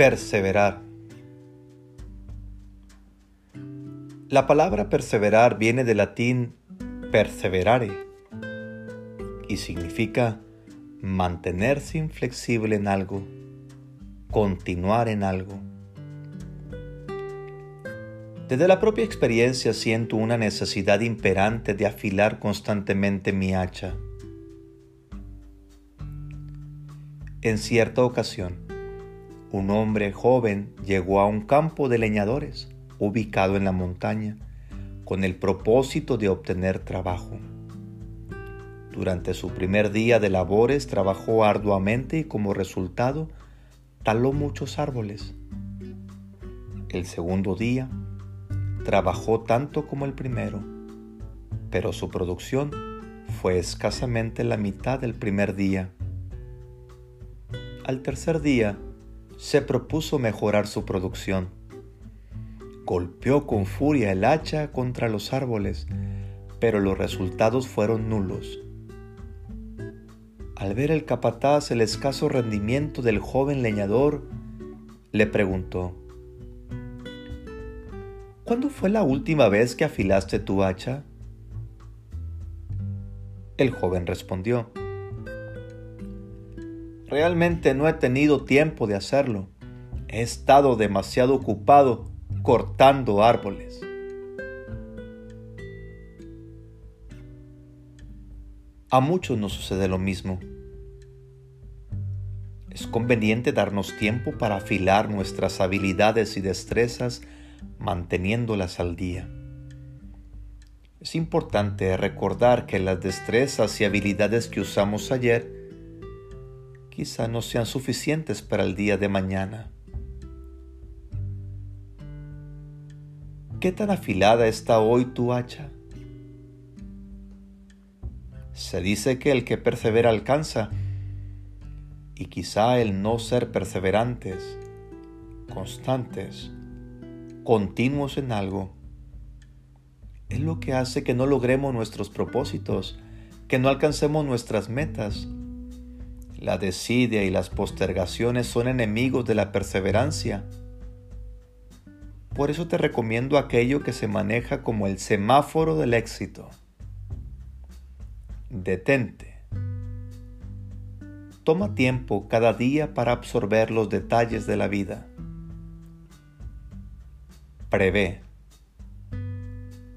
Perseverar. La palabra perseverar viene del latín perseverare y significa mantenerse inflexible en algo, continuar en algo. Desde la propia experiencia siento una necesidad imperante de afilar constantemente mi hacha. En cierta ocasión, un hombre joven llegó a un campo de leñadores ubicado en la montaña con el propósito de obtener trabajo. Durante su primer día de labores trabajó arduamente y como resultado taló muchos árboles. El segundo día trabajó tanto como el primero, pero su producción fue escasamente la mitad del primer día. Al tercer día se propuso mejorar su producción. Golpeó con furia el hacha contra los árboles, pero los resultados fueron nulos. Al ver el capataz el escaso rendimiento del joven leñador, le preguntó, ¿Cuándo fue la última vez que afilaste tu hacha? El joven respondió, Realmente no he tenido tiempo de hacerlo. He estado demasiado ocupado cortando árboles. A muchos nos sucede lo mismo. Es conveniente darnos tiempo para afilar nuestras habilidades y destrezas manteniéndolas al día. Es importante recordar que las destrezas y habilidades que usamos ayer quizá no sean suficientes para el día de mañana. ¿Qué tan afilada está hoy tu hacha? Se dice que el que persevera alcanza, y quizá el no ser perseverantes, constantes, continuos en algo, es lo que hace que no logremos nuestros propósitos, que no alcancemos nuestras metas la desidia y las postergaciones son enemigos de la perseverancia. Por eso te recomiendo aquello que se maneja como el semáforo del éxito. Detente. Toma tiempo cada día para absorber los detalles de la vida. Prevé.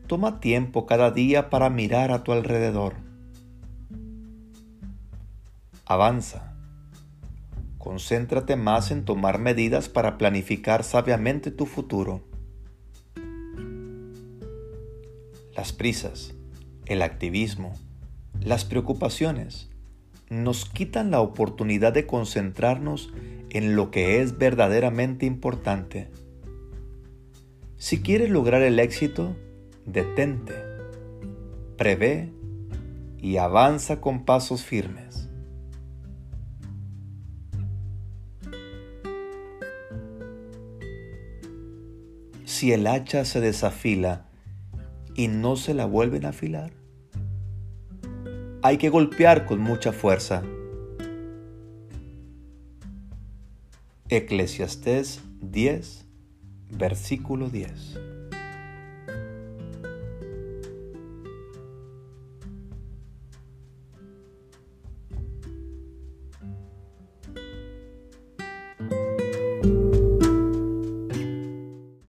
Toma tiempo cada día para mirar a tu alrededor avanza. Concéntrate más en tomar medidas para planificar sabiamente tu futuro. Las prisas, el activismo, las preocupaciones nos quitan la oportunidad de concentrarnos en lo que es verdaderamente importante. Si quieres lograr el éxito, detente, prevé y avanza con pasos firmes. Si el hacha se desafila y no se la vuelven a afilar? Hay que golpear con mucha fuerza. Eclesiastés 10, versículo 10.